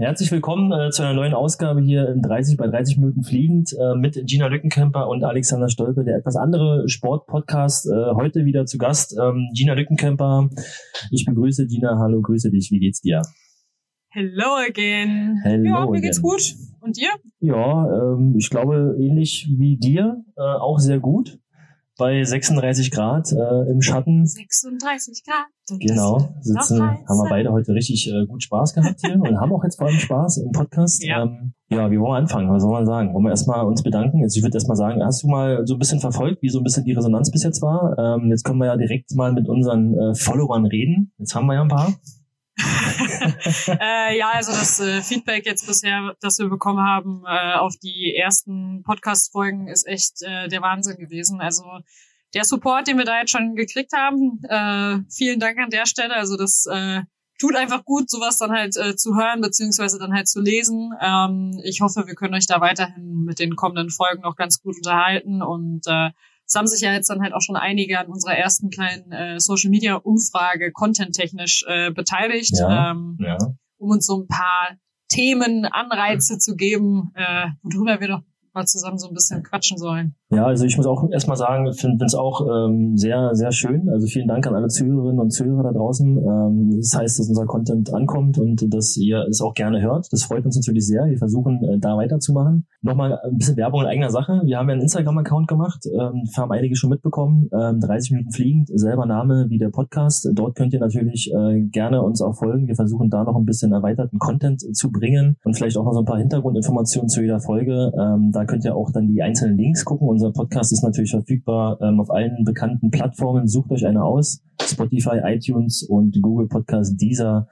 Herzlich willkommen äh, zu einer neuen Ausgabe hier in 30 bei 30 Minuten fliegend äh, mit Gina Lückenkämper und Alexander Stolpe, der etwas andere Sportpodcast. Äh, heute wieder zu Gast ähm, Gina Lückenkämper. Ich begrüße Gina. Hallo, grüße dich. Wie geht's dir? Hello again. Hello ja, mir again. geht's gut. Und dir? Ja, ähm, ich glaube ähnlich wie dir, äh, auch sehr gut. Bei 36 Grad äh, im Schatten. 36 Grad. Genau, sitzen, haben wir beide heute richtig äh, gut Spaß gehabt hier und haben auch jetzt vor allem Spaß im Podcast. Ja. Ähm, ja, wie wollen wir anfangen? Was soll man sagen? Wollen wir erstmal uns bedanken? Jetzt, ich würde erstmal sagen, hast du mal so ein bisschen verfolgt, wie so ein bisschen die Resonanz bis jetzt war? Ähm, jetzt können wir ja direkt mal mit unseren äh, Followern reden. Jetzt haben wir ja ein paar. äh, ja, also das äh, Feedback jetzt bisher, das wir bekommen haben äh, auf die ersten Podcast-Folgen, ist echt äh, der Wahnsinn gewesen. Also der Support, den wir da jetzt schon gekriegt haben, äh, vielen Dank an der Stelle. Also das äh, tut einfach gut, sowas dann halt äh, zu hören, beziehungsweise dann halt zu lesen. Ähm, ich hoffe, wir können euch da weiterhin mit den kommenden Folgen noch ganz gut unterhalten und äh, es haben sich ja jetzt dann halt auch schon einige an unserer ersten kleinen äh, Social Media Umfrage contenttechnisch äh, beteiligt, Ja. ähm, Ja. um uns so ein paar Themen, Anreize zu geben, äh, worüber wir doch mal zusammen so ein bisschen quatschen sollen. Ja, also ich muss auch erstmal sagen, finde es auch ähm, sehr, sehr schön. Also vielen Dank an alle Zuhörerinnen und Zuhörer da draußen. Ähm, das heißt, dass unser Content ankommt und dass ihr es auch gerne hört. Das freut uns natürlich sehr. Wir versuchen äh, da weiterzumachen. Nochmal ein bisschen Werbung in eigener Sache. Wir haben ja einen Instagram-Account gemacht, ähm, haben einige schon mitbekommen. Ähm, 30 Minuten fliegend, selber Name wie der Podcast. Dort könnt ihr natürlich äh, gerne uns auch folgen. Wir versuchen da noch ein bisschen erweiterten Content zu bringen und vielleicht auch noch so ein paar Hintergrundinformationen zu jeder Folge. Ähm, da könnt ihr auch dann die einzelnen Links gucken. Unser Podcast ist natürlich verfügbar ähm, auf allen bekannten Plattformen. Sucht euch eine aus. Spotify, iTunes und Google Podcast, Deezer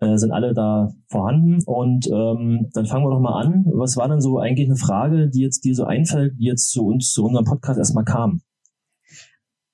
äh, sind alle da vorhanden. Und ähm, dann fangen wir doch mal an. Was war denn so eigentlich eine Frage, die jetzt dir so einfällt, die jetzt zu uns, zu unserem Podcast erstmal kam?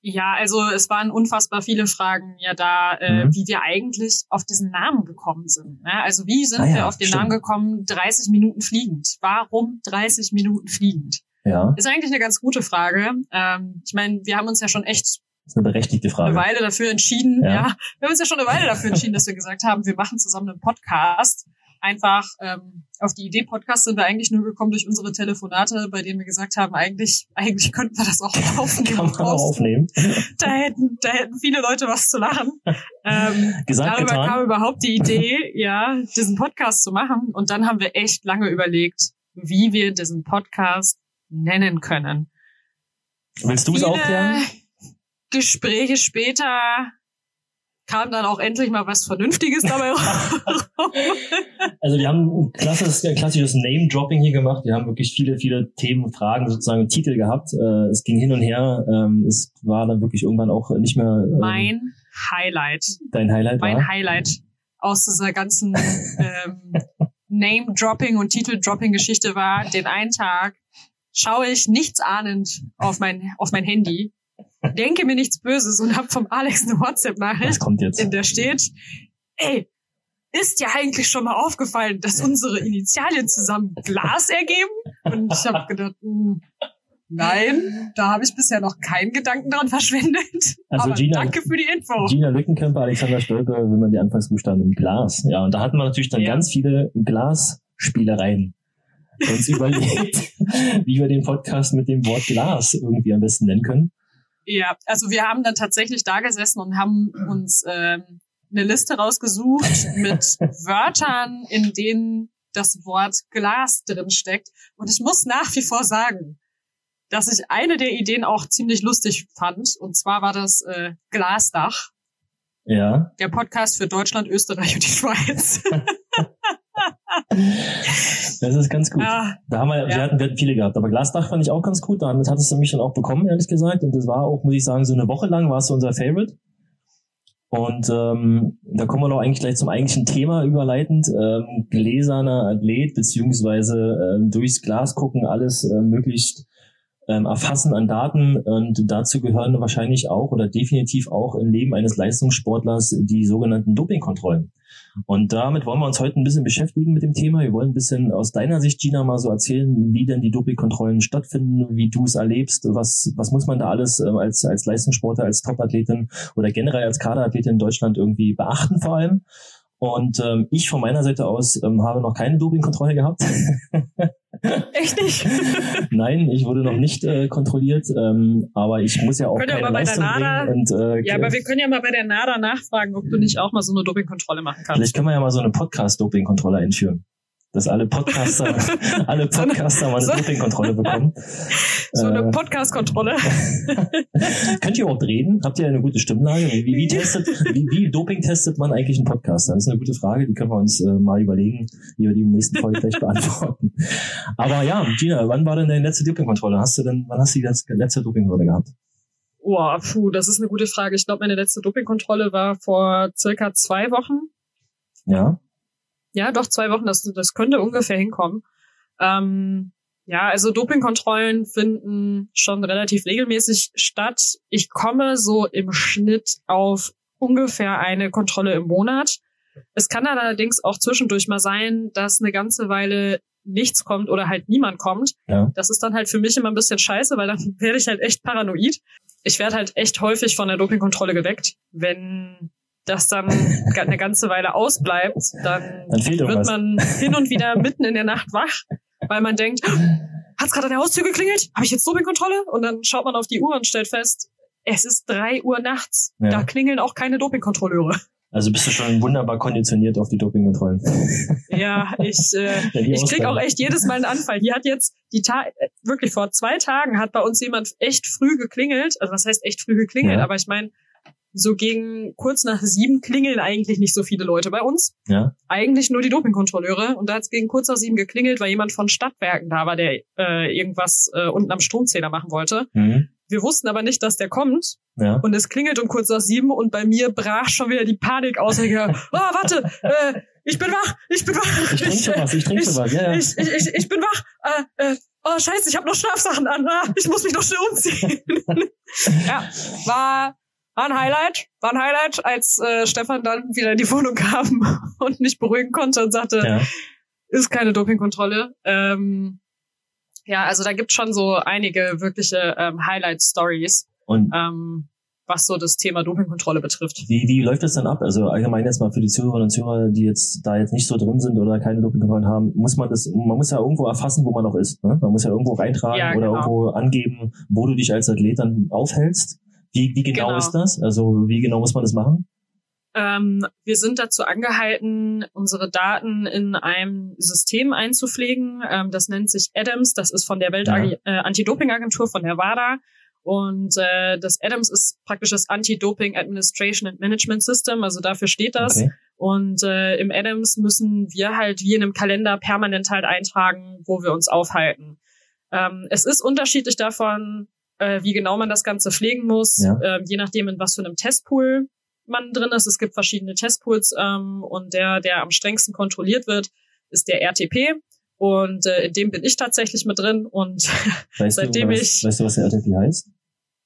Ja, also es waren unfassbar viele Fragen ja da, äh, Mhm. wie wir eigentlich auf diesen Namen gekommen sind. Ne? Also wie sind Ah ja, wir auf den stimmt. Namen gekommen, 30 Minuten fliegend? Warum 30 Minuten fliegend? Ja, Ist eigentlich eine ganz gute Frage. Ähm, ich meine, wir haben uns ja schon echt ist eine berechtigte eine Frage. Weile dafür entschieden, Ja. ja. wir haben uns ja schon eine Weile dafür entschieden, dass wir gesagt haben, wir machen zusammen einen Podcast. Einfach ähm, auf die Idee Podcast sind wir eigentlich nur gekommen durch unsere Telefonate, bei denen wir gesagt haben, eigentlich, eigentlich könnten wir das auch aufnehmen. Kann man auch aufnehmen. Da hätten, da hätten viele Leute was zu lachen. Ähm, Gesagt, darüber getan. kam überhaupt die Idee, ja, diesen Podcast zu machen. Und dann haben wir echt lange überlegt, wie wir diesen Podcast nennen können. Willst du es Viele aufklären? Gespräche später kam dann auch endlich mal was Vernünftiges dabei raus. Also wir haben ein klassisches, ein klassisches Name-Dropping hier gemacht. Wir haben wirklich viele, viele Themen, Fragen, sozusagen Titel gehabt. Äh, es ging hin und her. Ähm, es war dann wirklich irgendwann auch nicht mehr ähm, mein Highlight, dein Highlight. mein war. Highlight aus dieser ganzen ähm, Name-Dropping und Titel-Dropping-Geschichte war, den einen Tag schaue ich nichts ahnend auf mein, auf mein Handy, denke mir nichts Böses und habe vom Alex eine WhatsApp-Nachricht, kommt jetzt? in der steht, ey, ist dir eigentlich schon mal aufgefallen, dass unsere Initialien zusammen Glas ergeben? Und ich habe gedacht, hm, nein, da habe ich bisher noch keinen Gedanken dran verschwendet. Also Aber Gina- danke für die Info. Gina Lückenkämper, Alexander Stolpe, wenn man die Anfangsbuchstaben im Glas. Ja, und da hatten wir natürlich dann Ja. ganz viele Glasspielereien. Uns überlegt, wie wir den Podcast mit dem Wort Glas irgendwie am besten nennen können. Ja, also wir haben dann tatsächlich da gesessen und haben uns ähm, eine Liste rausgesucht mit Wörtern, in denen das Wort Glas drin steckt. Und ich muss nach wie vor sagen, dass ich eine der Ideen auch ziemlich lustig fand. Und zwar war das äh, Glasdach, Ja. der Podcast für Deutschland, Österreich und die Schweiz. Das ist ganz gut. ja, Da haben wir, wir, Ja. hatten, wir hatten viele gehabt. Aber Glasdach fand ich auch ganz gut. Damit hattest du mich dann auch bekommen, ehrlich gesagt. Und das war auch, muss ich sagen, so eine Woche lang war es so unser Favorite. Und ähm, da kommen wir noch eigentlich gleich zum eigentlichen Thema überleitend. Ähm, gläserner Athlet, beziehungsweise ähm, durchs Glas gucken, alles äh, möglichst ähm, erfassen an Daten. Und dazu gehören wahrscheinlich auch oder definitiv auch im Leben eines Leistungssportlers die sogenannten Dopingkontrollen. Und damit wollen wir uns heute ein bisschen beschäftigen mit dem Thema. Wir wollen ein bisschen aus deiner Sicht, Gina, mal so erzählen, wie denn die Dopingkontrollen stattfinden, wie du es erlebst, was, was muss man da alles ähm, als, als Leistungssportler, als Topathletin oder generell als Kaderathletin in Deutschland irgendwie beachten vor allem. Und ähm, ich von meiner Seite aus ähm, habe noch keine Dopingkontrolle gehabt. Echt nicht? Nein, ich wurde noch nicht äh, kontrolliert, ähm, aber ich muss ja auch Können keine mal bei der Leistung NADA- bringen. Und, äh, Ja, aber wir können ja mal bei der NADA nachfragen, ob du nicht auch mal so eine Dopingkontrolle machen kannst. vielleicht können wir ja mal so eine Podcast-Dopingkontrolle einführen. Dass alle Podcaster, alle Podcaster mal eine so- Dopingkontrolle bekommen. So eine Äh, Podcast-Kontrolle. Könnt ihr überhaupt reden? Habt ihr eine gute Stimmlage? Wie, wie, wie, testet, wie, wie Doping testet man eigentlich einen Podcaster? Das ist eine gute Frage, die können wir uns äh, mal überlegen, wie wir die im nächsten Folge vielleicht beantworten. Aber ja, Gina, wann war denn deine letzte Dopingkontrolle? Hast du denn, wann hast du die letzte, letzte Dopingkontrolle gehabt? Boah, puh, das ist eine gute Frage. Ich glaube, meine letzte Dopingkontrolle war vor circa zwei Wochen. Ja? Ja, doch, zwei Wochen, das, das könnte ungefähr hinkommen. Ähm, ja, also Dopingkontrollen finden schon relativ regelmäßig statt. Ich komme so im Schnitt auf ungefähr eine Kontrolle im Monat. Es kann allerdings auch zwischendurch mal sein, dass eine ganze Weile nichts kommt oder halt niemand kommt. Ja. Das ist dann halt für mich immer ein bisschen scheiße, weil dann werde ich halt echt paranoid. Ich werde halt echt häufig von der Dopingkontrolle geweckt. Wenn das dann eine ganze Weile ausbleibt, dann Dann wird irgendwas. man hin und wieder mitten in der Nacht wach, weil man denkt, hat's gerade an der Haustür geklingelt? Habe ich jetzt Dopingkontrolle? Und dann schaut man auf die Uhr und stellt fest, es ist drei Uhr nachts. Ja. Da klingeln auch keine Dopingkontrolleure. Also bist du schon wunderbar konditioniert auf die Dopingkontrollen. Ja, ich, äh, die ich krieg auch echt jedes Mal einen Anfall. Hier hat jetzt die Ta äh, wirklich vor zwei Tagen hat bei uns jemand echt früh geklingelt. Also was heißt echt früh geklingelt? Ja. Aber ich meine, so gegen kurz nach sieben klingeln eigentlich nicht so viele Leute bei uns. Ja? eigentlich nur die Dopingkontrolleure. Und da hat es gegen kurz nach sieben geklingelt, weil jemand von Stadtwerken da war, der äh, irgendwas äh, unten am Stromzähler machen wollte. Mhm. Wir wussten aber nicht, dass der kommt. Ja. Und es klingelt um kurz nach sieben und bei mir brach schon wieder die Panik aus. Ich, oh, warte, äh, ich bin wach, ich bin wach. Ich trinke schon was, ich trinke schon was. Ja, ja. Ich, ich, ich, ich bin wach. Äh, äh, oh, scheiße, ich habe noch Schlafsachen an. Ah, ich muss mich noch schnell umziehen. ja, war, war ein Highlight. War ein Highlight, als äh, Stefan dann wieder in die Wohnung kam und mich beruhigen konnte und sagte, ja. ist keine Dopingkontrolle. Ähm, ja, also da gibt schon so einige wirkliche ähm, Highlight-Stories, Und ähm, was so das Thema Dopingkontrolle betrifft. Wie, wie läuft das dann ab? Also allgemein jetzt mal für die Zuhörerinnen und Zuhörer, die jetzt da jetzt nicht so drin sind oder keine Dopingkontrollen haben, muss man das, man muss ja irgendwo erfassen, wo man noch ist. Ne? Man muss ja irgendwo reintragen Ja, oder genau. irgendwo angeben, wo du dich als Athlet dann aufhältst. Wie, wie genau, Genau. ist das? Also wie genau muss man das machen? Ähm, wir sind dazu angehalten, unsere Daten in einem System einzupflegen. Ähm, das nennt sich ADAMS. Das ist von der Ja. Welt-Anti-Doping-Agentur, von der WADA. Und äh, das ADAMS ist praktisch das Anti-Doping Administration and Management System. Also dafür steht das. Okay. Und äh, im Adams müssen wir halt wie in einem Kalender permanent halt eintragen, wo wir uns aufhalten. Ähm, es ist unterschiedlich davon, äh, wie genau man das Ganze pflegen muss, Ja. ähm, je nachdem, in was für einem Testpool man drin ist. Es gibt verschiedene Testpools ähm, und der, der am strengsten kontrolliert wird, ist der RTP. Und äh, in dem bin ich tatsächlich mit drin und Weißt Seitdem du, ich- weißt, weißt du, was der RTP heißt?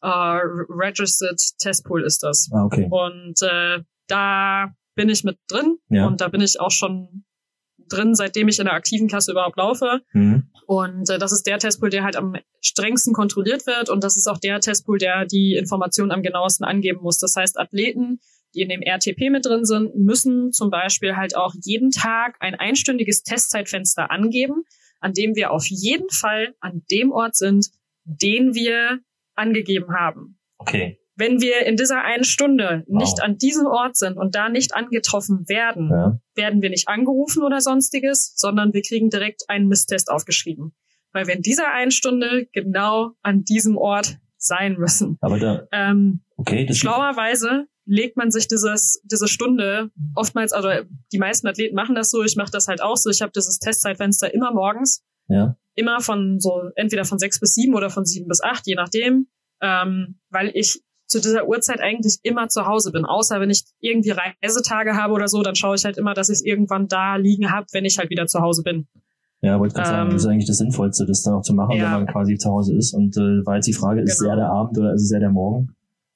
äh, Registered Testpool ist das. Ah, okay. Und äh, da bin ich mit drin Ja. und da bin ich auch schon drin, seitdem ich in der aktiven Klasse überhaupt laufe. Mhm. Und äh, das ist der Testpool, der halt am strengsten kontrolliert wird und das ist auch der Testpool, der die Informationen am genauesten angeben muss. Das heißt, Athleten, die in dem RTP mit drin sind, müssen zum Beispiel halt auch jeden Tag ein einstündiges Testzeitfenster angeben, an dem wir auf jeden Fall an dem Ort sind, den wir angegeben haben. Okay. Wenn wir in dieser einen Stunde Wow. nicht an diesem Ort sind und da nicht angetroffen werden, Ja. werden wir nicht angerufen oder sonstiges, sondern wir kriegen direkt einen Misstest aufgeschrieben. Weil wir in dieser einen Stunde genau an diesem Ort sein müssen. Aber da, Ähm, okay, das schlauerweise legt man sich dieses, diese Stunde oftmals, also die meisten Athleten machen das so, ich mache das halt auch so, ich habe dieses Testzeitfenster immer morgens, ja. immer von so entweder von sechs bis sieben oder von sieben bis acht, je nachdem, ähm, weil ich zu dieser Uhrzeit eigentlich immer zu Hause bin. Außer wenn ich irgendwie Reisetage habe oder so, dann schaue ich halt immer, dass ich es irgendwann da liegen habe, wenn ich halt wieder zu Hause bin. Ja, wollte gerade sagen, Ähm, das ist eigentlich das Sinnvollste, das dann auch zu machen, ja. wenn man quasi zu Hause ist. Und äh, war jetzt die Frage, ist es Genau. eher der Abend oder ist es eher der Morgen?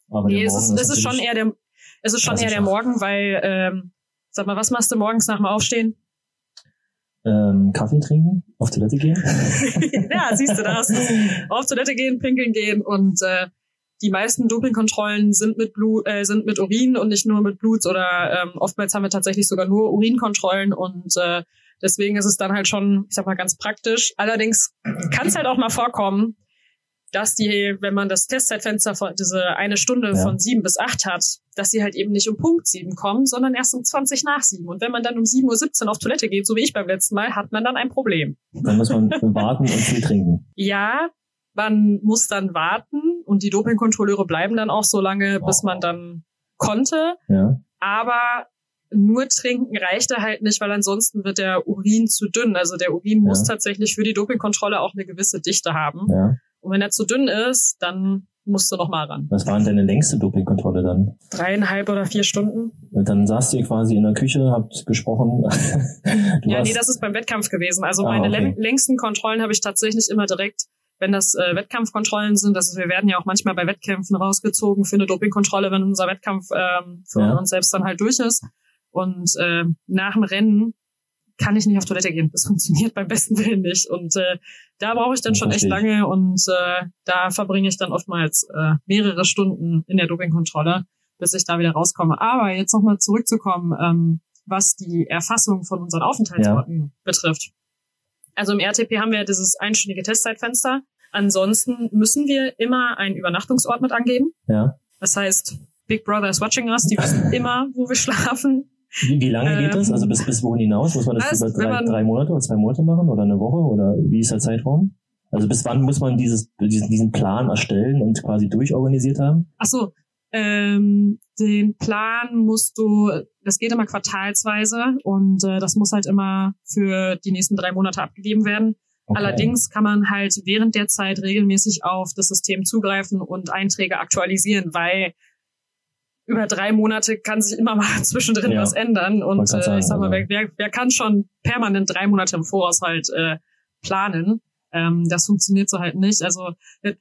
Aber nee, der es Morgen ist, es ist schon eher der, es ist schon eher der. Morgen, weil, ähm, sag mal, was machst du morgens nach dem Aufstehen? ähm, Kaffee trinken, auf Toilette gehen. ja, siehst du das. Auf Toilette gehen, pinkeln gehen und äh, die meisten Dopingkontrollen sind mit Blut, äh, sind mit Urin und nicht nur mit Blut oder ähm, oftmals haben wir tatsächlich sogar nur Urinkontrollen und äh, deswegen ist es dann halt schon, ich sag mal, ganz praktisch. Allerdings kann es halt auch mal vorkommen, dass die, wenn man das Testzeitfenster von diese eine Stunde ja. von sieben bis acht hat, dass sie halt eben nicht um Punkt sieben kommen, sondern erst um 20 nach sieben. Und wenn man dann um 7.17 Uhr auf Toilette geht, so wie ich beim letzten Mal, hat man dann ein Problem. Dann muss man warten und viel trinken. Ja, man muss dann warten und die Dopingkontrolleure bleiben dann auch so lange, bis man dann konnte. Ja. Aber nur trinken reichte halt nicht, weil ansonsten wird der Urin zu dünn. Also der Urin ja. muss tatsächlich für die Dopingkontrolle auch eine gewisse Dichte haben. Ja. Und wenn er zu dünn ist, dann musst du noch mal ran. Was war denn deine längste Dopingkontrolle dann? Dreieinhalb oder vier Stunden. Und dann saßt ihr quasi in der Küche, habt gesprochen. ja, nee, das ist beim Wettkampf gewesen. Also ah, meine okay. längsten Kontrollen habe ich tatsächlich immer direkt, wenn das äh, Wettkampfkontrollen sind. Also wir werden ja auch manchmal bei Wettkämpfen rausgezogen für eine Dopingkontrolle, wenn unser Wettkampf ähm, für ja. uns selbst dann halt durch ist. Und äh, nach dem Rennen kann ich nicht auf Toilette gehen. Das funktioniert beim besten Willen nicht. Und äh, da brauche ich dann schon echt lange und äh, da verbringe ich dann oftmals äh, mehrere Stunden in der Dopingkontrolle, bis ich da wieder rauskomme. Aber jetzt nochmal zurückzukommen, ähm, was die Erfassung von unseren Aufenthaltsorten ja. betrifft. Also im RTP haben wir dieses einstündige Testzeitfenster. Ansonsten müssen wir immer einen Übernachtungsort mit angeben. Ja. Das heißt, Big Brother is watching us, die wissen immer, wo wir schlafen. Wie, wie lange geht das? Also bis, bis wohin hinaus? Muss man das also, über drei, drei Monate oder zwei Monate machen oder eine Woche oder wie ist der Zeitraum? Also bis wann muss man dieses, diesen, diesen Plan erstellen und quasi durchorganisiert haben? Ach so, ähm, den Plan musst du, das geht immer quartalsweise und äh, das muss halt immer für die nächsten drei Monate abgegeben werden. Okay. Allerdings kann man halt während der Zeit regelmäßig auf das System zugreifen und Einträge aktualisieren, weil über drei Monate kann sich immer mal zwischendrin ja. was ändern. Und äh, sagen, ich sag mal, wer, wer, wer kann schon permanent drei Monate im Voraus halt äh, planen? Ähm, das funktioniert so halt nicht. Also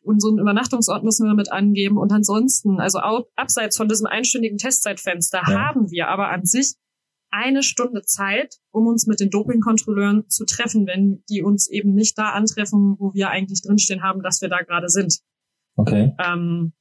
unseren Übernachtungsort müssen wir mit angeben. Und ansonsten, also abseits von diesem einstündigen Testzeitfenster, ja. haben wir aber an sich eine Stunde Zeit, um uns mit den Dopingkontrolleuren zu treffen, wenn die uns eben nicht da antreffen, wo wir eigentlich drinstehen haben, dass wir da gerade sind. Okay. Ähm,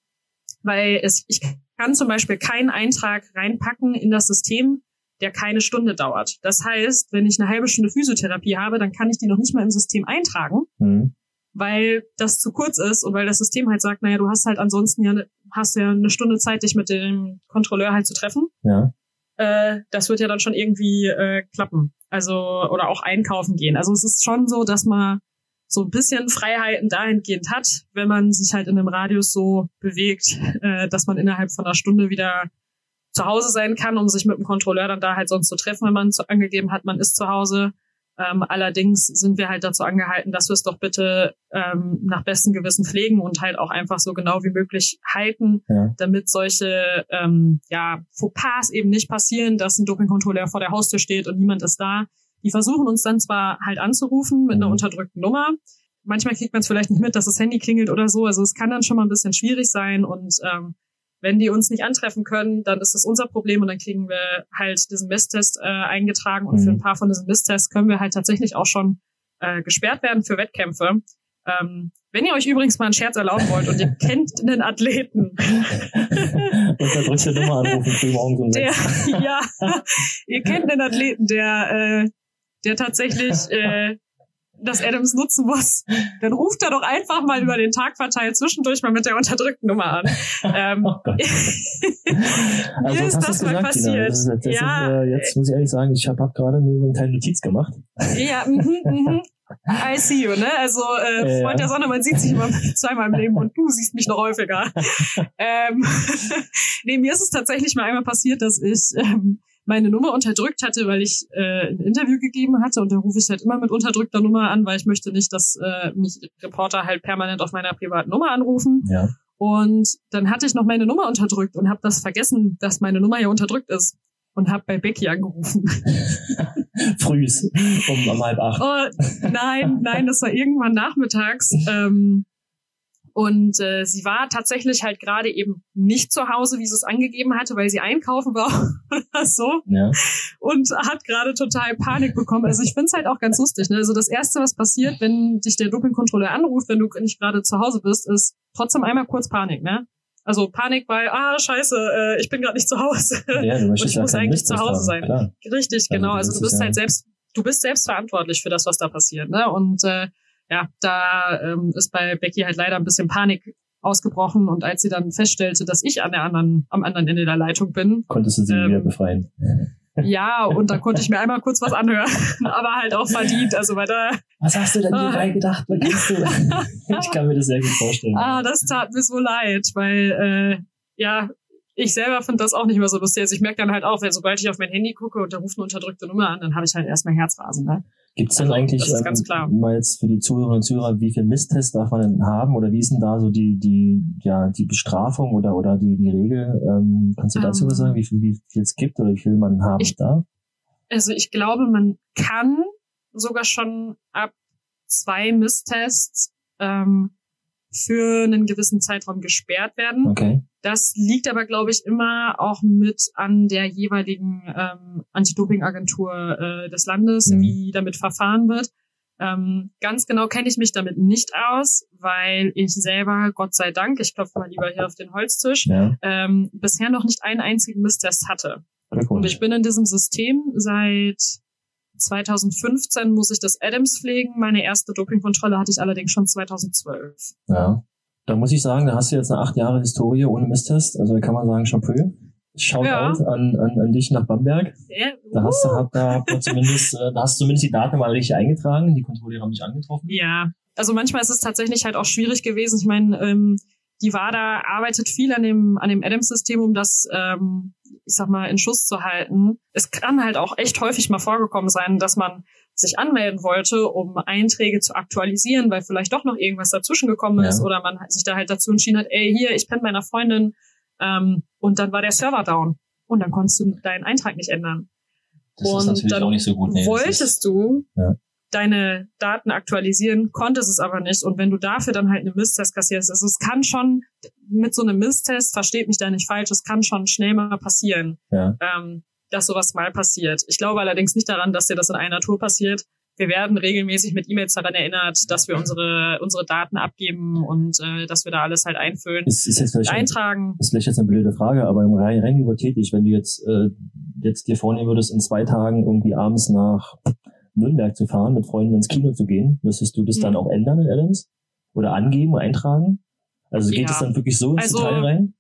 weil es, ich kann zum Beispiel keinen Eintrag reinpacken in das System, der keine Stunde dauert. Das heißt, wenn ich eine halbe Stunde Physiotherapie habe, dann kann ich die noch nicht mal im System eintragen, mhm. weil das zu kurz ist und weil das System halt sagt, naja, du hast halt ansonsten ja, hast ja eine Stunde Zeit, dich mit dem Kontrolleur halt zu treffen. Ja. Äh, das wird ja dann schon irgendwie äh, klappen. Also, oder auch einkaufen gehen. Also es ist schon so, dass man so ein bisschen Freiheiten dahingehend hat, wenn man sich halt in einem Radius so bewegt, äh, dass man innerhalb von einer Stunde wieder zu Hause sein kann, um sich mit dem Kontrolleur dann da halt sonst zu treffen, wenn man angegeben hat, man ist zu Hause. Ähm, allerdings sind wir halt dazu angehalten, dass wir es doch bitte ähm, nach bestem Gewissen pflegen und halt auch einfach so genau wie möglich halten, ja. damit solche ähm, ja, Fauxpas eben nicht passieren, dass ein Dopingkontrolleur vor der Haustür steht und niemand ist da. Die versuchen uns dann zwar halt anzurufen mit einer mhm. unterdrückten Nummer. Manchmal kriegt man es vielleicht nicht mit, dass das Handy klingelt oder so. Also es kann dann schon mal ein bisschen schwierig sein. Und ähm, wenn die uns nicht antreffen können, dann ist das unser Problem und dann kriegen wir halt diesen Misstest äh, eingetragen. Und mhm. für ein paar von diesen Misstests können wir halt tatsächlich auch schon äh, gesperrt werden für Wettkämpfe. Ähm, wenn ihr euch übrigens mal einen Scherz erlauben wollt und ihr kennt einen Athleten. Unterdrückte Nummer anrufen, um der, Ja, ihr kennt einen Athleten, der äh, der tatsächlich äh, das Adams nutzen muss, dann ruft er doch einfach mal über den Tag verteilt zwischendurch mal mit der unterdrückten Nummer an. Ähm, oh Gott. also, ist das mal gesagt, passiert. Das das ja, ist, äh, jetzt muss ich ehrlich sagen, ich habe hab gerade nur eine kleine Notiz gemacht. Ja, mhm, mhm. I see you, ne? Also äh, Freund ja. der Sonne, man sieht sich immer zweimal im Leben und du siehst mich noch häufiger. ähm, nee, mir ist es tatsächlich mal einmal passiert, dass ich ähm, meine Nummer unterdrückt hatte, weil ich äh, ein Interview gegeben hatte und da rufe ich halt immer mit unterdrückter Nummer an, weil ich möchte nicht, dass äh, mich Reporter halt permanent auf meiner privaten Nummer anrufen. Ja. Und dann hatte ich noch meine Nummer unterdrückt und habe das vergessen, dass meine Nummer ja unterdrückt ist und habe bei Becky angerufen. Frühs um, um halb acht. Oh, nein, nein, das war irgendwann nachmittags. Ähm, und äh, sie war tatsächlich halt gerade eben nicht zu Hause, wie sie es angegeben hatte, weil sie einkaufen war oder so. Ja. Und hat gerade total Panik bekommen. Also ich finde es halt auch ganz lustig. Ne? Also das Erste, was passiert, wenn dich der Dopingkontrolleur anruft, wenn du nicht gerade zu Hause bist, ist trotzdem einmal kurz Panik. Ne? Also Panik bei, ah, scheiße, äh, ich bin gerade nicht zu Hause. Ja, du und ich muss eigentlich zu Hause sein. Klar. Richtig, genau. Also, Also du bist ja- halt selbst, du bist selbst verantwortlich für das, was da passiert. Ne? Und äh, ja, da ähm, ist bei Becky halt leider ein bisschen Panik ausgebrochen und als sie dann feststellte, dass ich an der anderen, am anderen Ende der Leitung bin, Konntest du sie Ähm, wieder befreien. ja, und da konnte ich mir einmal kurz was anhören, aber halt auch verdient. Also bei der, Was hast du denn Ah. hierbei gedacht? Was kannst du? ich kann mir das sehr gut vorstellen. ah, das tat mir so leid, weil äh, ja, ich selber finde das auch nicht mehr so lustig. Also ich merke dann halt auch, wenn sobald ich auf mein Handy gucke und da ruft eine unterdrückte Nummer an, dann habe ich halt erstmal Herzrasen. Ne? Gibt es denn also, eigentlich, klar. mal jetzt für die Zuhörerinnen und Zuhörer, wie viel Misstests darf man denn haben oder wie ist denn da so die, die, ja, die Bestrafung oder, oder die, die Regel? Ähm, kannst du dazu Ähm, was sagen, wie viel, wie viel es gibt oder wie viel man haben ich- darf? Also ich glaube, man kann sogar schon ab zwei Misstests ähm, für einen gewissen Zeitraum gesperrt werden. Okay. Das liegt aber, glaube ich, immer auch mit an der jeweiligen ähm, Anti-Doping-Agentur äh, des Landes, Mhm. wie damit verfahren wird. Ähm, ganz genau kenne ich mich damit nicht aus, weil ich selber, Gott sei Dank, ich klopfe mal lieber hier auf den Holztisch, Ja, ähm, bisher noch nicht einen einzigen Misstest hatte. Und ich bin in diesem System seit 2015 muss ich das Adams pflegen. Meine erste Dopingkontrolle hatte ich allerdings schon 2012. Ja. Da muss ich sagen, da hast du jetzt eine acht Jahre Historie ohne Misstest. Also da kann man sagen, Chapeau. Shoutout Ja. an, an, an dich nach Bamberg. Ja, Da hast du, hab, da, zumindest, äh, da hast du zumindest die Daten mal richtig eingetragen. Die Kontrolleure haben dich angetroffen. Ja, also manchmal ist es tatsächlich halt auch schwierig gewesen. Ich meine, ähm, die WADA arbeitet viel an dem, an dem Adams-System, um das, ähm, ich sag mal, in Schuss zu halten. Es kann halt auch echt häufig mal vorgekommen sein, dass man sich anmelden wollte, um Einträge zu aktualisieren, weil vielleicht doch noch irgendwas dazwischen gekommen Ja. ist oder man sich da halt dazu entschieden hat, ey, hier, ich bin meiner Freundin ähm, und dann war der Server down und dann konntest du deinen Eintrag nicht ändern. Das Und ist natürlich dann auch nicht so gut. Nee, Wolltest ist, du Ja. Deine Daten aktualisieren, konntest es aber nicht. Und wenn du dafür dann halt eine Misstest kassierst, also es kann schon mit so einem Misstest, versteht mich da nicht falsch, es kann schon schnell mal passieren, Ja. ähm, dass sowas mal passiert. Ich glaube allerdings nicht daran, dass dir das in einer Tour passiert. Wir werden regelmäßig mit E-Mails daran erinnert, dass wir unsere unsere Daten abgeben und äh, dass wir da alles halt einfüllen, ist, ist jetzt vielleicht eintragen. ist vielleicht jetzt eine blöde Frage, aber im rein, rein hypothetisch, wenn du jetzt, äh, jetzt dir vornehmen würdest, in zwei Tagen irgendwie abends nach Nürnberg zu fahren, mit Freunden ins Kino zu gehen, müsstest du das Mhm. dann auch ändern in Adams? Oder angeben, eintragen? Also geht Ja. es dann wirklich so ins Also- Detail rein?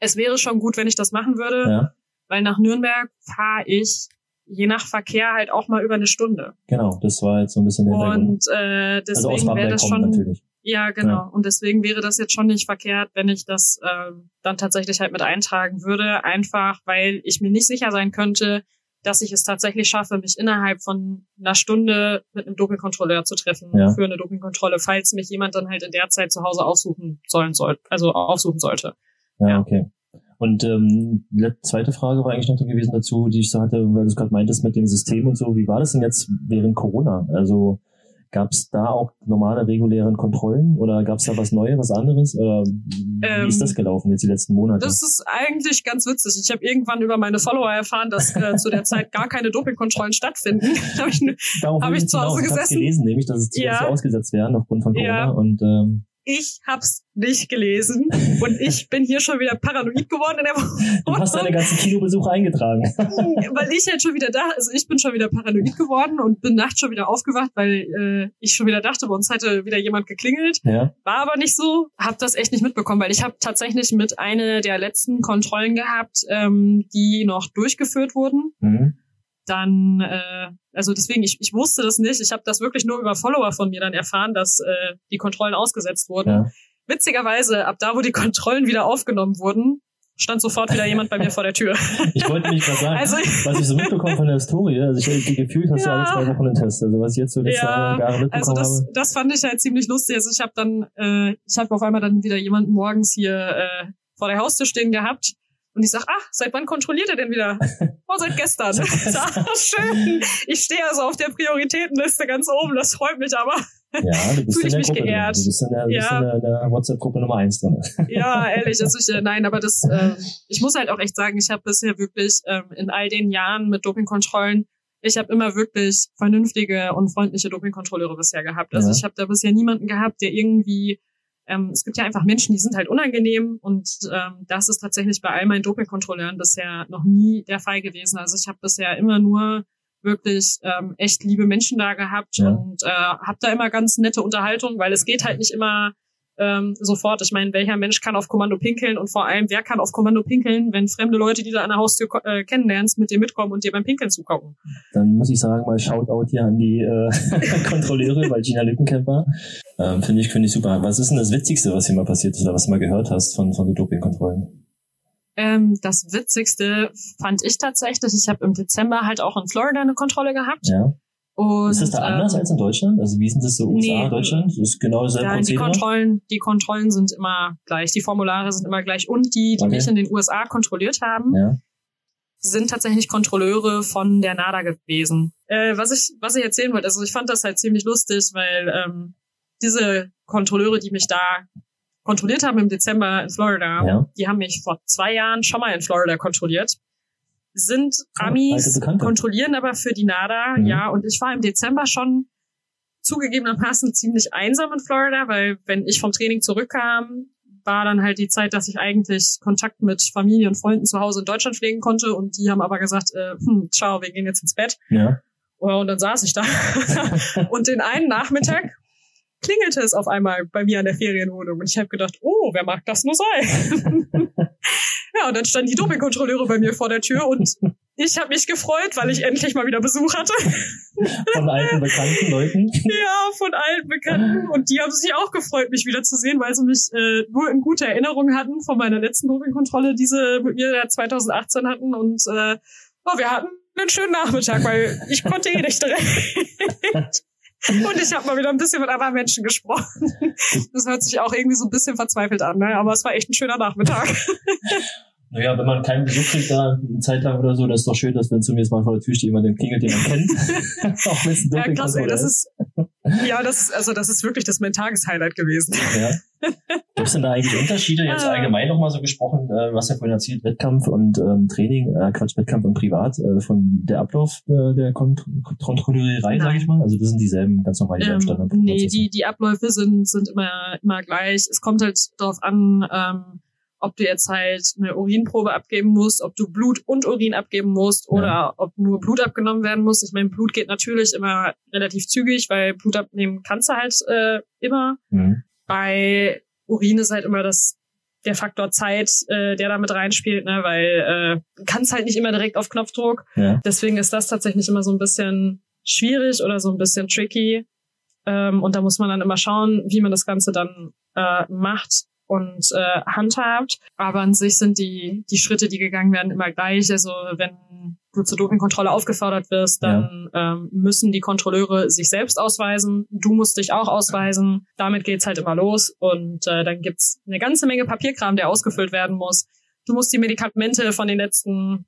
Es wäre schon gut, wenn ich das machen würde, Ja, weil nach Nürnberg fahre ich je nach Verkehr halt auch mal über eine Stunde. genau. Das war jetzt so ein bisschen der. Und äh, Also deswegen wäre Bamberg das schon natürlich. ja genau. Ja. Und deswegen wäre das jetzt schon nicht verkehrt, wenn ich das ähm, dann tatsächlich halt mit eintragen würde, einfach weil ich mir nicht sicher sein könnte, dass ich es tatsächlich schaffe, mich innerhalb von einer Stunde mit einem Dopingkontrolleur zu treffen Ja. für eine Dopingkontrolle, falls mich jemand dann halt in der Zeit zu Hause aufsuchen sollen soll, also aufsuchen sollte. Ja, Ja. okay. Und ähm, zweite Frage war eigentlich noch so gewesen dazu, die ich so hatte, weil du es gerade meintest mit dem System und so. Wie war das denn jetzt während Corona? Also gab es da auch normale regulären Kontrollen oder gab es da was Neues, was anderes? Oder wie Ähm, ist das gelaufen jetzt die letzten Monate? Das ist eigentlich ganz witzig. Ich habe irgendwann über meine Follower erfahren, dass äh, zu der Zeit gar keine Dopingkontrollen stattfinden. Da hab ich hab ich zu Hause. Ich hab's gesessen. gelesen, nämlich, dass es zuerst Ja. ausgesetzt werden aufgrund von Corona. Ja. Und ähm, ich hab's nicht gelesen und ich bin hier schon wieder paranoid geworden in der du hast deine ganzen Kinobesuche eingetragen. weil ich halt schon wieder da, also ich bin schon wieder paranoid geworden und bin nachts schon wieder aufgewacht, weil äh, ich schon wieder dachte, bei uns hätte wieder jemand geklingelt. ja. War aber nicht so, hab das echt nicht mitbekommen, weil ich habe tatsächlich mit einer der letzten Kontrollen gehabt, ähm, die noch durchgeführt wurden. Mhm. Dann, äh, also deswegen, ich, ich wusste das nicht. Ich habe das wirklich nur über Follower von mir dann erfahren, dass äh, die Kontrollen ausgesetzt wurden. Ja. Witzigerweise, ab da, wo die Kontrollen wieder aufgenommen wurden, stand sofort wieder jemand bei mir vor der Tür. Ich wollte nicht gerade sagen, Also was ich so mitbekommen von der Historie, also ich, gefühlt hast du Ja. alle zwei Wochen einen Test. Also was ich jetzt so letzte Ja, Jahre mitbekommen also das, habe. das fand ich halt ziemlich lustig. Also ich habe dann, äh, ich habe auf einmal dann wieder jemanden morgens hier äh, vor der Haustür stehen gehabt. Und ich sag, ach, seit wann kontrolliert er denn wieder? Oh, seit gestern. Sag, schön. Ich stehe also auf der Prioritätenliste ganz oben, das freut mich aber. Ja, du bist Fühl in ich der mich Gruppe geehrt. drin. Du bist in der, Ja. der, der WhatsApp-Gruppe Nummer eins drin. Ja, ehrlich, also ich, nein, aber das, äh, ich muss halt auch echt sagen, ich habe bisher wirklich ähm, in all den Jahren mit Dopingkontrollen, ich habe immer wirklich vernünftige und freundliche Dopingkontrolleure bisher gehabt. Also Ja. ich habe da bisher niemanden gehabt, der irgendwie ähm, es gibt ja einfach Menschen, die sind halt unangenehm und ähm, das ist tatsächlich bei all meinen Dopingkontrolleuren bisher noch nie der Fall gewesen. Also ich habe bisher immer nur wirklich ähm, echt liebe Menschen da gehabt ja. und äh, habe da immer ganz nette Unterhaltung, weil es geht halt nicht immer ähm, sofort. Ich meine, welcher Mensch kann auf Kommando pinkeln und vor allem, wer kann auf Kommando pinkeln, wenn fremde Leute, die du an der Haustür äh, kennenlernst, mit dir mitkommen und dir beim Pinkeln zugucken? Dann muss ich sagen, mal Shoutout hier an die äh, Kontrolleure, weil Gina Lückenkamp war. Ähm, finde ich, finde ich super. Was ist denn das Witzigste, was hier mal passiert ist oder was du mal gehört hast von, von den Dopingkontrollen? Ähm, das Witzigste fand ich tatsächlich, ich habe im Dezember halt auch in Florida eine Kontrolle gehabt. Ja. Und, ist das da anders ähm, als in Deutschland? Also wie sind das so USA, nee, Deutschland? Das ist genau dasselbe ja, Die Kontrollen, die Kontrollen sind immer gleich, die Formulare sind immer gleich und die, die okay. mich in den USA kontrolliert haben, ja. sind tatsächlich Kontrolleure von der NADA gewesen. Äh, was ich, was ich erzählen wollte, also ich fand das halt ziemlich lustig, weil ähm, diese Kontrolleure, die mich da kontrolliert haben im Dezember in Florida, ja. die haben mich vor zwei Jahren schon mal in Florida kontrolliert sind Amis, kontrollieren aber für die NADA, mhm. ja. Und ich war im Dezember schon zugegebenermaßen ziemlich einsam in Florida, weil wenn ich vom Training zurückkam, war dann halt die Zeit, dass ich eigentlich Kontakt mit Familie und Freunden zu Hause in Deutschland pflegen konnte und die haben aber gesagt, äh, hm, ciao, wir gehen jetzt ins Bett. Ja. Und dann saß ich da. und den einen Nachmittag klingelte es auf einmal bei mir an der Ferienwohnung und ich habe gedacht, oh, wer mag das nur sein? ja, und dann standen die Dopingkontrolleure bei mir vor der Tür und ich habe mich gefreut, weil ich endlich mal wieder Besuch hatte. Von alten bekannten Leuten? Ja, von alten Bekannten. Und die haben sich auch gefreut, mich wieder zu sehen, weil sie mich äh, nur in guter Erinnerung hatten von meiner letzten Dopingkontrolle, die sie mit mir 2018 hatten. Und äh, oh, wir hatten einen schönen Nachmittag, weil ich konnte eh nicht direkt. Und ich habe mal wieder ein bisschen mit anderen Menschen gesprochen. Das hört sich auch irgendwie so ein bisschen verzweifelt an, ne? aber es war echt ein schöner Nachmittag. Naja, wenn man keinen Besuch kriegt da eine Zeit lang oder so, das ist doch schön, dass wenn zumindest mal vor der Tür steht jemand den klingelt, den man kennt. auch wenn es ein Ja, krass, ey, das ist, ja, das, also das ist wirklich das mein Tageshighlight gewesen. Ja. Gibt es denn da eigentlich Unterschiede, jetzt allgemein nochmal so gesprochen, äh, was ja vorhin erzählt, Wettkampf und ähm, Training, äh, Quatsch, Wettkampf und Privat, äh, von der Ablauf äh, der Kont Kontrolliererei, sage ich mal? Also das sind dieselben, ganz normal dieselben ähm, Standard. Nee, die, die Abläufe sind, sind immer, immer gleich. Es kommt halt darauf an, ähm, ob du jetzt halt eine Urinprobe abgeben musst, ob du Blut und Urin abgeben musst oder ja. ob nur Blut abgenommen werden muss. Ich meine, Blut geht natürlich immer relativ zügig, weil Blut abnehmen kannst du halt äh, immer. Mhm. Bei Urin ist halt immer das der Faktor Zeit, äh, der da mit reinspielt, ne, weil äh, du kannst halt nicht immer direkt auf Knopfdruck. Ja. Deswegen ist das tatsächlich immer so ein bisschen schwierig oder so ein bisschen tricky. Ähm, und da muss man dann immer schauen, wie man das Ganze dann äh, macht und äh, handhabt. Aber an sich sind die, die Schritte, die gegangen werden, immer gleich. Also wenn du zur Dopingkontrolle aufgefordert wirst, dann ja. ähm, müssen die Kontrolleure sich selbst ausweisen. Du musst dich auch ausweisen. Damit geht's halt immer los. Und äh, dann gibt's eine ganze Menge Papierkram, der ausgefüllt werden muss. Du musst die Medikamente von den letzten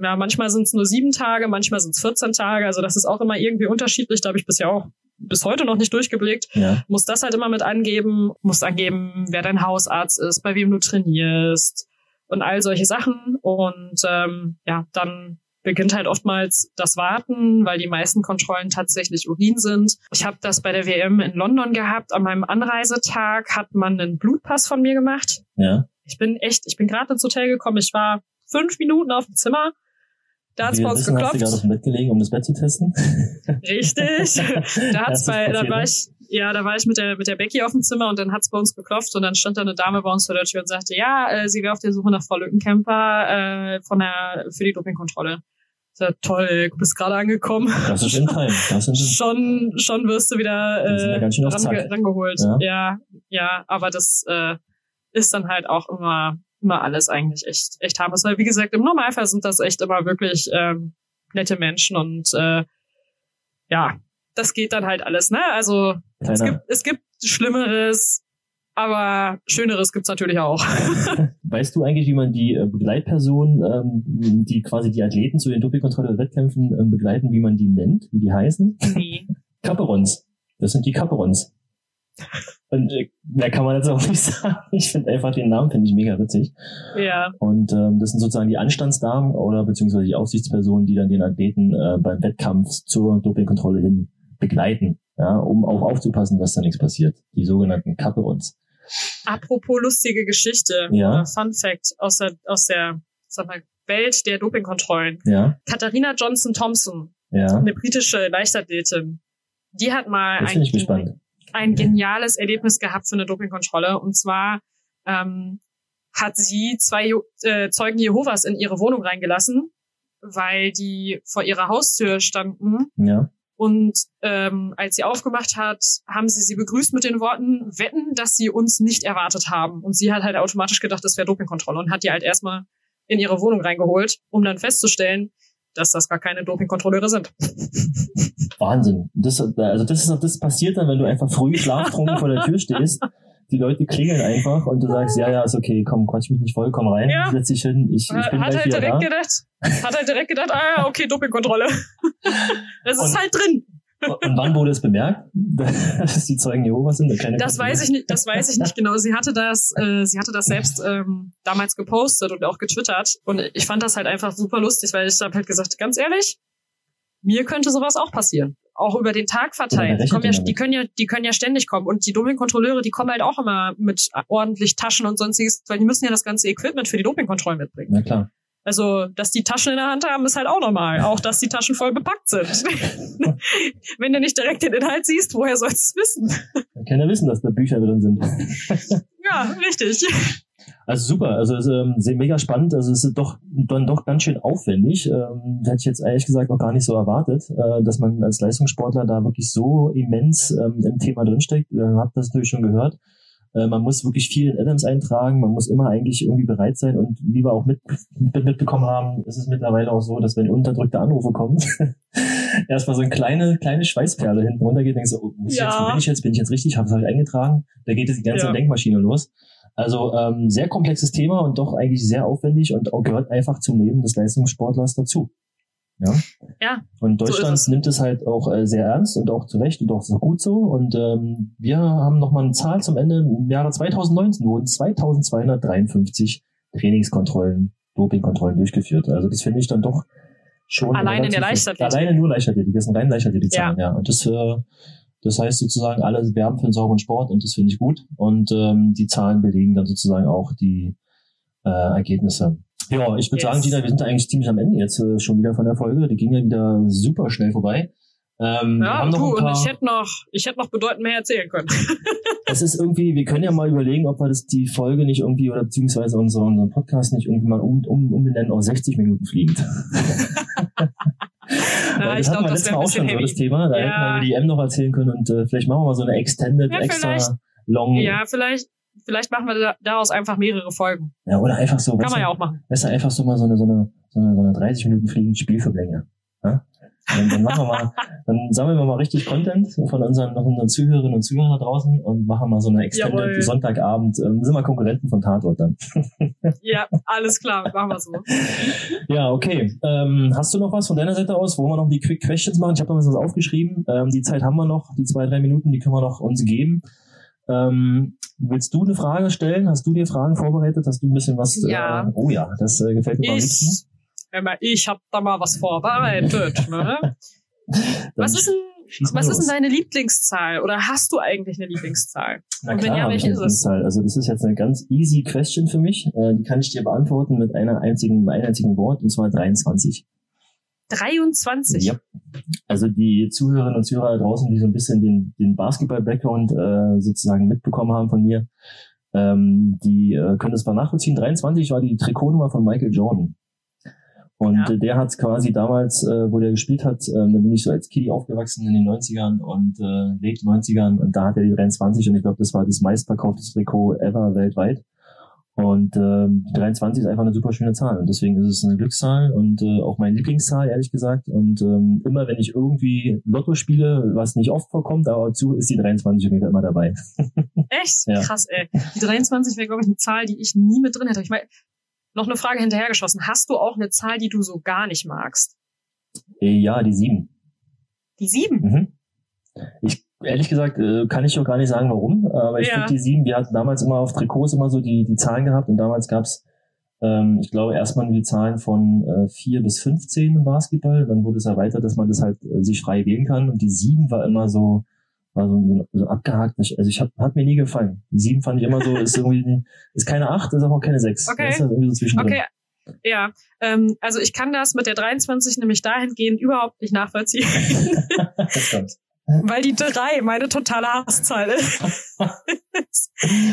ja, manchmal sind es nur sieben Tage, manchmal sind es 14 Tage. Also das ist auch immer irgendwie unterschiedlich. Da habe ich bisher auch bis heute noch nicht durchgeblickt. Ja. Muss das halt immer mit angeben, muss angeben, wer dein Hausarzt ist, bei wem du trainierst und all solche Sachen. Und ähm, ja, dann beginnt halt oftmals das Warten, weil die meisten Kontrollen tatsächlich Urin sind. Ich habe das bei der WM in London gehabt. An meinem Anreisetag hat man einen Blutpass von mir gemacht. Ja. Ich bin echt, ich bin gerade ins Hotel gekommen. Ich war fünf Minuten auf dem Zimmer da hat's bei uns wissen, geklopft. Hast du gerade auf dem Bett gelegen, um das Bett zu testen? Richtig. Da hat's bei, da war ich, ja, da war ich mit der, mit der Becky auf dem Zimmer und dann hat's bei uns geklopft und dann stand da eine Dame bei uns vor der Tür und sagte, ja, äh, sie wäre auf der Suche nach Frau Lückenkämper, äh, von der, für die Dopingkontrolle. Ja, toll, du bist gerade angekommen. Das ist in Time. Das sind schon, schon wirst du wieder äh, ja range, rangeholt. Ja. ja, ja, aber das äh, ist dann halt auch immer immer alles eigentlich echt, echt harmlos. Weil wie gesagt, im Normalfall sind das echt immer wirklich ähm, nette Menschen und äh, ja, das geht dann halt alles, ne? Also es gibt, es gibt Schlimmeres, aber Schöneres gibt's natürlich auch. weißt du eigentlich, wie man die äh, Begleitpersonen, ähm, die quasi die Athleten zu den Dopingkontrolle-Wettkämpfen ähm, begleiten, wie man die nennt, wie die heißen? Nee. Kaperons. Das sind die Kaperons. Und äh, mehr kann man jetzt auch nicht sagen. Ich finde einfach den Namen finde ich mega witzig. Ja. Und ähm, das sind sozusagen die Anstandsdamen oder beziehungsweise die Aufsichtspersonen, die dann den Athleten äh, beim Wettkampf zur Dopingkontrolle hin begleiten, ja, um auch aufzupassen, dass da nichts passiert. Die sogenannten Kaperons. Apropos lustige Geschichte Ja. Fun Fact aus der, aus der sag mal, Welt der Dopingkontrollen. Ja, Katharina Johnson Thompson, ja. eine britische Leichtathletin, die hat mal ein, ich gespannt. Ein geniales Erlebnis gehabt für eine Dopingkontrolle. Und zwar ähm, hat sie zwei Jo- äh, Zeugen Jehovas in ihre Wohnung reingelassen, weil die vor ihrer Haustür standen. Ja. Und ähm, als sie aufgemacht hat, haben sie sie begrüßt mit den Worten, wetten, dass sie uns nicht erwartet haben. Und sie hat halt automatisch gedacht, das wäre Dopingkontrolle und hat die halt erstmal in ihre Wohnung reingeholt, um dann festzustellen, dass das gar keine Dopingkontrolleure sind. Wahnsinn. Das, also das ist das passiert dann, wenn du einfach früh schlaftrunken vor der Tür stehst. Die Leute klingeln einfach und du sagst, ja, ja, ist okay, komm, quatsch mich nicht voll, komm rein, Ja. setz dich hin, ich, ich bin hat halt direkt da. gedacht, hat halt direkt gedacht, ah ja, okay, Dopingkontrolle. Das ist Und- halt drin. Und wann wurde es bemerkt, dass die Zeugen Jehovas sind? Keine Das weiß ich nicht, das weiß ich nicht genau. Sie hatte das, äh, sie hatte das selbst ähm, damals gepostet und auch getwittert. Und ich fand das halt einfach super lustig, weil ich habe halt gesagt, ganz ehrlich, mir könnte sowas auch passieren. Auch über den Tag verteilt. Die, kommen ja, die können ja, die können ja ständig kommen. Und die Dopingkontrolleure, die kommen halt auch immer mit ordentlich Taschen und sonstiges, weil die müssen ja das ganze Equipment für die Dopingkontrollen mitbringen. Na klar. Also, dass die Taschen in der Hand haben, ist halt auch normal. Auch, dass die Taschen voll bepackt sind. Wenn du nicht direkt den Inhalt siehst, woher sollst du es wissen? Man kann ja wissen, dass da Bücher drin sind. Ja, richtig. Also super, also es ist ähm, sehr mega spannend. Also es ist doch dann doch ganz schön aufwendig. Ähm, hätte ich jetzt ehrlich gesagt noch gar nicht so erwartet, äh, dass man als Leistungssportler da wirklich so immens ähm, im Thema drinsteckt. Ihr habt das natürlich schon gehört. Äh, man muss wirklich viel in Adams eintragen, man muss immer eigentlich irgendwie bereit sein und wie wir auch mit, mit, mitbekommen haben, ist es mittlerweile auch so, dass wenn unterdrückte Anrufe kommen, erstmal so eine kleine, kleine Schweißperle hinten runtergeht, denkst du, oh, muss ich jetzt, wo Ja. bin ich jetzt, bin ich jetzt richtig, habe ich eingetragen? Da geht jetzt die ganze Ja. Denkmaschine los. Also ähm, sehr komplexes Thema und doch eigentlich sehr aufwendig und auch gehört einfach zum Leben des Leistungssportlers dazu. Ja. Ja, Und so Deutschland es. nimmt es halt auch äh, sehr ernst und auch zu Recht und auch so gut so. Und ähm, wir haben nochmal eine Zahl zum Ende. Im Jahre 2019 wurden 2253 Trainingskontrollen, Dopingkontrollen durchgeführt. Also das finde ich dann doch schon. Allein in der Leichtathletik. Alleine nur Leichtathletik. Das sind rein Leichtathletik-Zahlen, ja. Und das, äh, das heißt sozusagen, alle werben für einen sauberen Sport und das finde ich gut. Und ähm, die Zahlen belegen dann sozusagen auch die äh, Ergebnisse. Ja, ich würde Yes. sagen, Gina, wir sind eigentlich ziemlich am Ende jetzt äh, schon wieder von der Folge. Die ging ja wieder super schnell vorbei. Ähm, ja, du, ein und paar, ich hätte noch, ich hätte noch bedeutend mehr erzählen können. es ist irgendwie, wir können ja mal überlegen, ob wir das die Folge nicht irgendwie oder beziehungsweise unseren, unseren Podcast nicht irgendwie mal um, um, umbenennen auf 60 Minuten fliegend. Na, ich das hatten glaube, wir das letztes wäre auch schon bisschen so das heavy. Thema. Da Ja. hätten wir die M noch erzählen können und äh, vielleicht machen wir mal so eine extended, Ja, extra long. Ja, vielleicht, vielleicht machen wir da- daraus einfach mehrere Folgen. Ja, oder einfach so, Kann man ja auch machen. du, einfach so mal so eine, so eine, so eine, so eine 30 Minuten fliegend Spielverlänge. Ja? Dann, dann machen wir mal, dann sammeln wir mal richtig Content von unseren, von unseren Zuhörerinnen und Zuhörern da draußen und machen mal so eine Extended Jawohl. Sonntagabend, ähm, sind wir Konkurrenten von Tatort dann. Ja, alles klar, machen wir so. Ja, okay. Ähm, hast du noch was von deiner Seite aus? Wollen wir noch die Quick Questions machen? Ich habe noch was aufgeschrieben. Ähm, die Zeit haben wir noch, die zwei, drei Minuten, die können wir noch uns geben. Ähm, willst du eine Frage stellen? Hast du dir Fragen vorbereitet? Hast du ein bisschen was? Ja. Äh, oh ja, das äh, gefällt mir am liebsten. Ich, Emma, ich hab da mal was vorbereitet. Ne? Was ist denn, was ist denn deine Lieblingszahl? Oder hast du eigentlich eine Lieblingszahl? Na Und wenn klar, ja, habe ich welche ist es? Also das ist jetzt eine ganz easy Question für mich. Äh, die kann ich dir beantworten mit einer einzigen, einem einzigen Wort, und zwar 23. 23. Ja. Also die Zuhörerinnen und Zuhörer da draußen, die so ein bisschen den, den Basketball-Background äh, sozusagen mitbekommen haben von mir, ähm, die äh, können das mal nachvollziehen. 23 war die Trikotnummer von Michael Jordan. Und Ja. äh, der hat quasi damals, äh, wo der gespielt hat, äh, da bin ich so als Kiddie aufgewachsen in den 90ern und äh, late 90ern und da hat er die 23 und ich glaube, das war das meistverkauftes Trikot ever weltweit. Und ähm, die 23 ist einfach eine super schöne Zahl und deswegen ist es eine Glückszahl und äh, auch meine Lieblingszahl, ehrlich gesagt. Und ähm, immer wenn ich irgendwie Lotto spiele, was nicht oft vorkommt, aber zu ist die 23 auf jeden Fall immer dabei. Echt? Ja. Krass, ey. Die 23 wäre, glaube ich, eine Zahl, die ich nie mit drin hätte. Ich meine, noch eine Frage hinterhergeschossen. Hast du auch eine Zahl, die du so gar nicht magst? Äh, ja, die 7. Die 7? Mhm. Ich ehrlich gesagt äh, kann ich auch gar nicht sagen, warum, aber ich Ja. finde die sieben, wir hatten damals immer auf Trikots immer so die, die Zahlen gehabt und damals gab's ähm, ich glaube, erstmal die Zahlen von äh, 4 bis 15 im Basketball, dann wurde es erweitert, dass man das halt äh, sich frei wählen kann und die sieben war immer so War so, so abgehakt. Also ich hab, hat mir nie gefallen. Die sieben fand ich immer so, ist irgendwie, ist keine acht, ist aber auch keine sechs. Okay. Das ist irgendwie so zwischendrin. Okay. Ja, ähm, also ich kann das mit der 23 nämlich dahingehend überhaupt nicht nachvollziehen, das kommt. Weil die drei meine totale Hasszahl ist.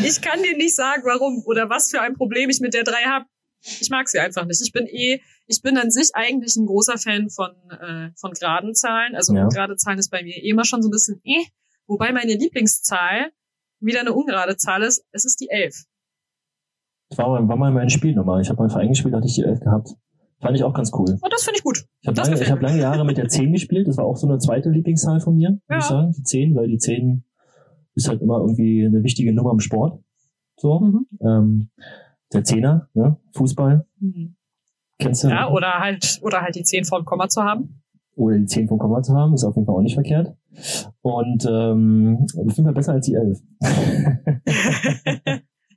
ich kann dir nicht sagen, warum oder was für ein Problem ich mit der drei habe. Ich mag sie einfach nicht. Ich bin eh, ich bin an sich eigentlich ein großer Fan von äh, von geraden Zahlen. Also Ja. ungerade Zahlen ist bei mir eh immer schon so ein bisschen eh. Wobei meine Lieblingszahl wieder eine ungerade Zahl ist. Es ist die elf. Das war, mal- war mal mein Spielnummer. Ich habe mal einen Verein gespielt, hatte ich die elf gehabt. Fand ich auch ganz cool. Und das finde ich gut. Ich habe lange, ich hab lange Jahre mit der 10 gespielt. Das war auch so eine zweite Lieblingszahl von mir, Ja. ich sagen. Die 10, weil die 10 ist halt immer irgendwie eine wichtige Nummer im Sport. So. Mhm. Ähm, der Zehner, ne? Fußball, Mhm. kennst du? Ja, oder halt, oder halt die 10 vor dem Komma zu haben. Oder die 10 vom Komma zu haben, ist auf jeden Fall auch nicht verkehrt. Und ähm, auf jeden Fall besser als die 11.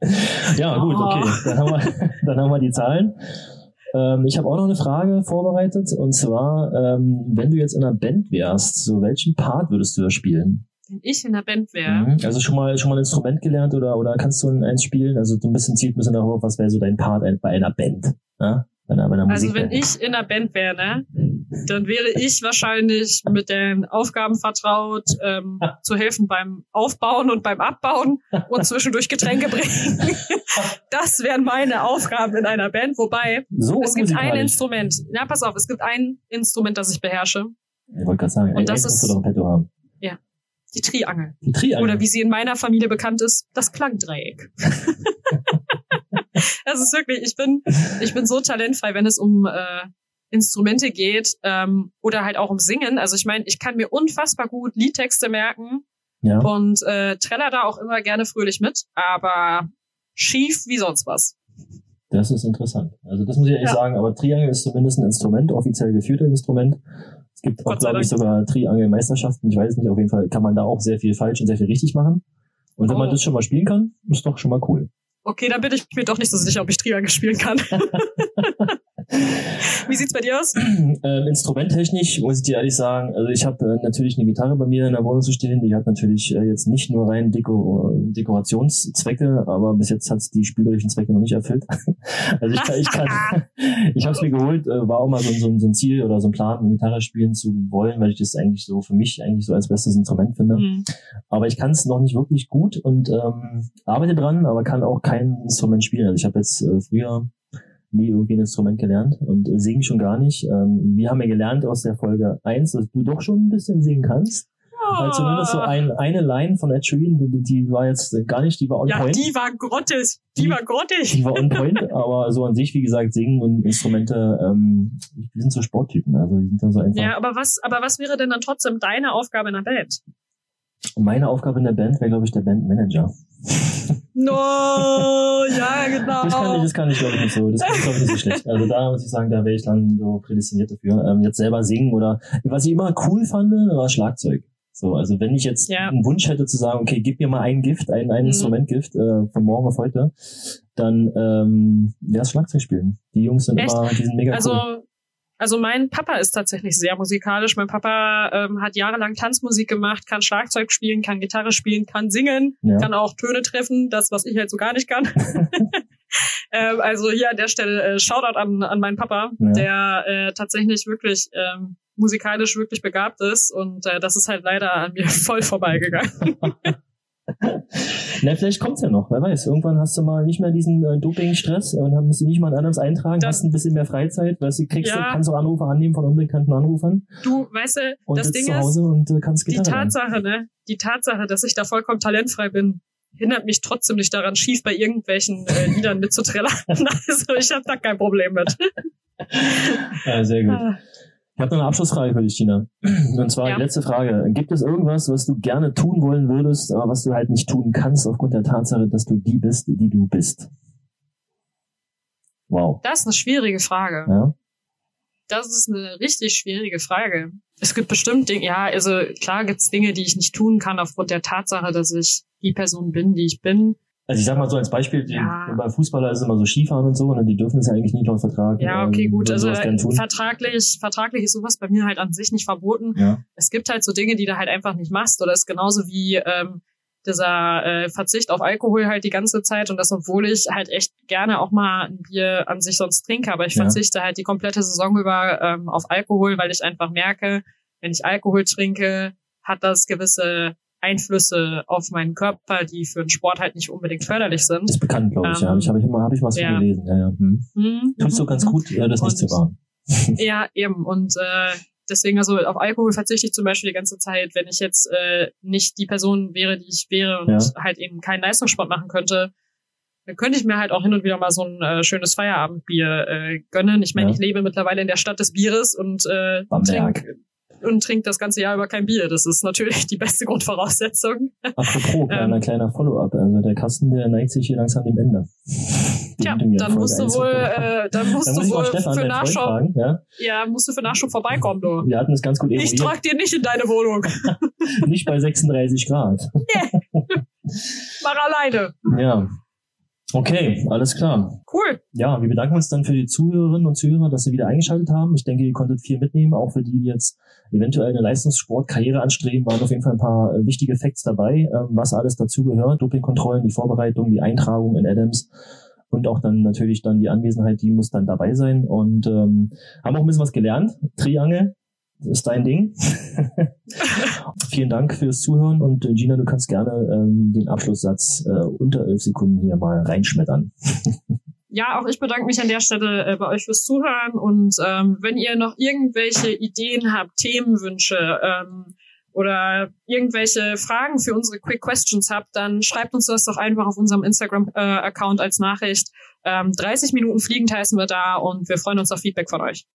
ja, gut, Oh. okay. Dann haben wir, dann haben wir die Zahlen. Ähm, ich habe auch noch eine Frage vorbereitet. Und zwar, ähm, wenn du jetzt in einer Band wärst, so welchen Part würdest du da spielen? Wenn ich in der Band wäre. Mhm. Also schon mal schon mal ein Instrument gelernt oder oder kannst du ein, eins spielen? Also so ein bisschen zielt ein bisschen darauf, was wäre so dein Part bei einer Band? Ja? Bei einer, bei einer Also wenn ich in der Band wäre, ne, dann wäre ich wahrscheinlich mit den Aufgaben vertraut, ähm, zu helfen beim Aufbauen und beim Abbauen und zwischendurch Getränke bringen. Das wären meine Aufgaben in einer Band. Wobei, so es gibt ein. Instrument. Ja, pass auf, es gibt ein Instrument, das ich beherrsche. Ich wollte gerade sagen, Und ein das ist- du doch im Petto haben. Die Triangel. Die Triangel. Oder wie sie in meiner Familie bekannt ist, das Klangdreieck. das ist wirklich, ich bin, ich bin so talentfrei, wenn es um äh, Instrumente geht ähm, oder halt auch um Singen. Also ich meine, ich kann mir unfassbar gut Liedtexte merken ja. und äh, treller da auch immer gerne fröhlich mit, aber schief wie sonst was. Das ist interessant. Also das muss ich ehrlich Ja. sagen, aber Triangel ist zumindest ein Instrument, offiziell geführtes Instrument. Es gibt auch, glaube ich, sogar Triangel-Meisterschaften. Ich weiß nicht, auf jeden Fall kann man da auch sehr viel falsch und sehr viel richtig machen. Und wenn man Oh. das schon mal spielen kann, ist doch schon mal cool. Okay, dann bin ich mir doch nicht so sicher, ob ich Triangel spielen kann. wie sieht's bei dir aus? ähm, instrumenttechnisch muss ich dir ehrlich sagen, also ich habe äh, natürlich eine Gitarre bei mir in der Wohnung zu stehen, die hat natürlich äh, jetzt nicht nur rein Deko Dekorationszwecke, aber bis jetzt hat es die spielerischen Zwecke noch nicht erfüllt. also ich kann, ich kann, ich habe es mir geholt, äh, war auch mal so, so, so ein Ziel oder so ein Plan, eine Gitarre spielen zu wollen, weil ich das eigentlich so für mich eigentlich so als bestes Instrument finde. Hm. Aber ich kann es noch nicht wirklich gut und ähm, arbeite dran, aber kann auch kein Instrument spielen. Also ich habe jetzt äh, früher nie irgendwie ein Instrument gelernt und singen schon gar nicht. Ähm, wir haben ja gelernt aus der Folge 1, dass du doch schon ein bisschen singen kannst. Weil zumindest so ein, eine Line von Ed Sheeran, die, die war jetzt gar nicht, die war on ja, point. die war grottig. Die, Die- war grottig. Die war on point, aber so an sich, wie gesagt, singen und Instrumente, ähm, wir sind so Sporttypen, also wir sind dann so einfach. Ja, aber was, aber was wäre denn dann trotzdem deine Aufgabe in der Band? Und meine Aufgabe in der Band wäre, glaube ich, der Bandmanager. No, ja, genau. Das kann ich, das kann ich glaube ich nicht so. Das ich glaube ich nicht so schlecht. Also da muss ich sagen, da wäre ich dann so prädestiniert dafür. Ähm, jetzt selber singen oder was ich immer cool fand, war Schlagzeug. So, also wenn ich jetzt Ja. einen Wunsch hätte zu sagen, okay, gib mir mal ein Gift, ein, ein Mhm. Instrumentgift äh, von morgen auf heute, dann ähm, wäre es Schlagzeug spielen. Die Jungs sind Echt? immer, die sind mega also, cool. Also mein Papa ist tatsächlich sehr musikalisch. Mein Papa ähm, hat jahrelang Tanzmusik gemacht, kann Schlagzeug spielen, kann Gitarre spielen, kann singen, Ja. kann auch Töne treffen, das, was ich halt so gar nicht kann. ähm, also hier an der Stelle äh, Shoutout an, an meinen Papa, Ja. der äh, tatsächlich wirklich ähm, musikalisch wirklich begabt ist und äh, das ist halt leider an mir voll vorbeigegangen. Na, vielleicht kommt's ja noch, wer weiß. Irgendwann hast du mal nicht mehr diesen äh, Doping-Stress und dann musst du nicht mal ein anderes eintragen, Das- hast ein bisschen mehr Freizeit, weißt du, kriegst, Ja. kannst auch Anrufe annehmen von unbekannten Anrufern Du, weißt du, und das Ding zu ist, Hause und äh, kannst die. Tatsache, ne, die Tatsache, dass ich da vollkommen talentfrei bin, hindert mich trotzdem nicht daran, schief bei irgendwelchen äh, Liedern mitzuträllern. Also ich habe da kein Problem mit. Ja, sehr gut. Ich habe noch eine Abschlussfrage für dich, Tina. Und zwar Ja. die letzte Frage. Gibt es irgendwas, was du gerne tun wollen würdest, aber was du halt nicht tun kannst aufgrund der Tatsache, dass du die bist, die du bist? Wow. Das ist eine schwierige Frage. Ja? Das ist eine richtig schwierige Frage. Es gibt bestimmt Dinge, ja, also klar gibt's Dinge, die ich nicht tun kann aufgrund der Tatsache, dass ich die Person bin, die ich bin. Also ich sag mal so als Beispiel, die, ja. bei Fußballer ist es immer so Skifahren und so, und ne, die dürfen es ja eigentlich nicht laut Vertrag. Ja, okay, ähm, gut. Also vertraglich, vertraglich ist sowas bei mir halt an sich nicht verboten. Ja. Es gibt halt so Dinge, die du halt einfach nicht machst. Oder es ist genauso wie ähm, dieser äh, Verzicht auf Alkohol halt die ganze Zeit und das, obwohl ich halt echt gerne auch mal ein Bier an sich sonst trinke, aber ich ja. verzichte halt die komplette Saison über ähm, auf Alkohol, weil ich einfach merke, wenn ich Alkohol trinke, hat das gewisse Einflüsse auf meinen Körper, die für den Sport halt nicht unbedingt förderlich sind. Das ist bekannt, glaube ich, ähm, ja. Ich habe ich immer, hab ich was ja. gelesen. Ja, ja. Hm. Mhm. Tust du ganz gut, ja, das und, nicht zu wahren. ja, eben. Und äh, deswegen, also auf Alkohol verzichte ich zum Beispiel die ganze Zeit, wenn ich jetzt äh, nicht die Person wäre, die ich wäre und ja. halt eben keinen Leistungssport machen könnte, dann könnte ich mir halt auch hin und wieder mal so ein äh, schönes Feierabendbier äh, gönnen. Ich meine, ja. ich lebe mittlerweile in der Stadt des Bieres und äh, trinke und trinkt das ganze Jahr über kein Bier. Das ist natürlich die beste Grundvoraussetzung. Apropos, kleiner, ähm, kleiner Follow-up. Also der Kasten, der neigt sich hier langsam dem Ende. Tja, dann musst du wohl, äh, dann musst dann du wohl Stefan, für Nachschau, fragen, ja? ja? musst du für Nachschau vorbeikommen, du. Wir hatten es ganz gut eruiert. Ich trag dir nicht in deine Wohnung. nicht bei 36 Grad. Nee. Mach alleine. Ja, Okay, alles klar. Cool. Ja, wir bedanken uns dann für die Zuhörerinnen und Zuhörer, dass sie wieder eingeschaltet haben. Ich denke, ihr konntet viel mitnehmen, auch für die, die jetzt eventuell eine Leistungssportkarriere anstreben, waren auf jeden Fall ein paar äh, wichtige Facts dabei, ähm, was alles dazu gehört. Dopingkontrollen, die Vorbereitung, die Eintragung in Adams und auch dann natürlich dann die Anwesenheit, die muss dann dabei sein und ähm, haben auch ein bisschen was gelernt. Triangel, ist dein Ding. Vielen Dank fürs Zuhören und äh, Gina, du kannst gerne ähm, den Abschlusssatz äh, unter elf Sekunden hier mal reinschmettern. ja, auch ich bedanke mich an der Stelle äh, bei euch fürs Zuhören und ähm, wenn ihr noch irgendwelche Ideen habt, Themenwünsche ähm, oder irgendwelche Fragen für unsere Quick Questions habt, dann schreibt uns das doch einfach auf unserem Instagram-Account äh, als Nachricht. Ähm, 30 Minuten Fliegend heißen wir da und wir freuen uns auf Feedback von euch.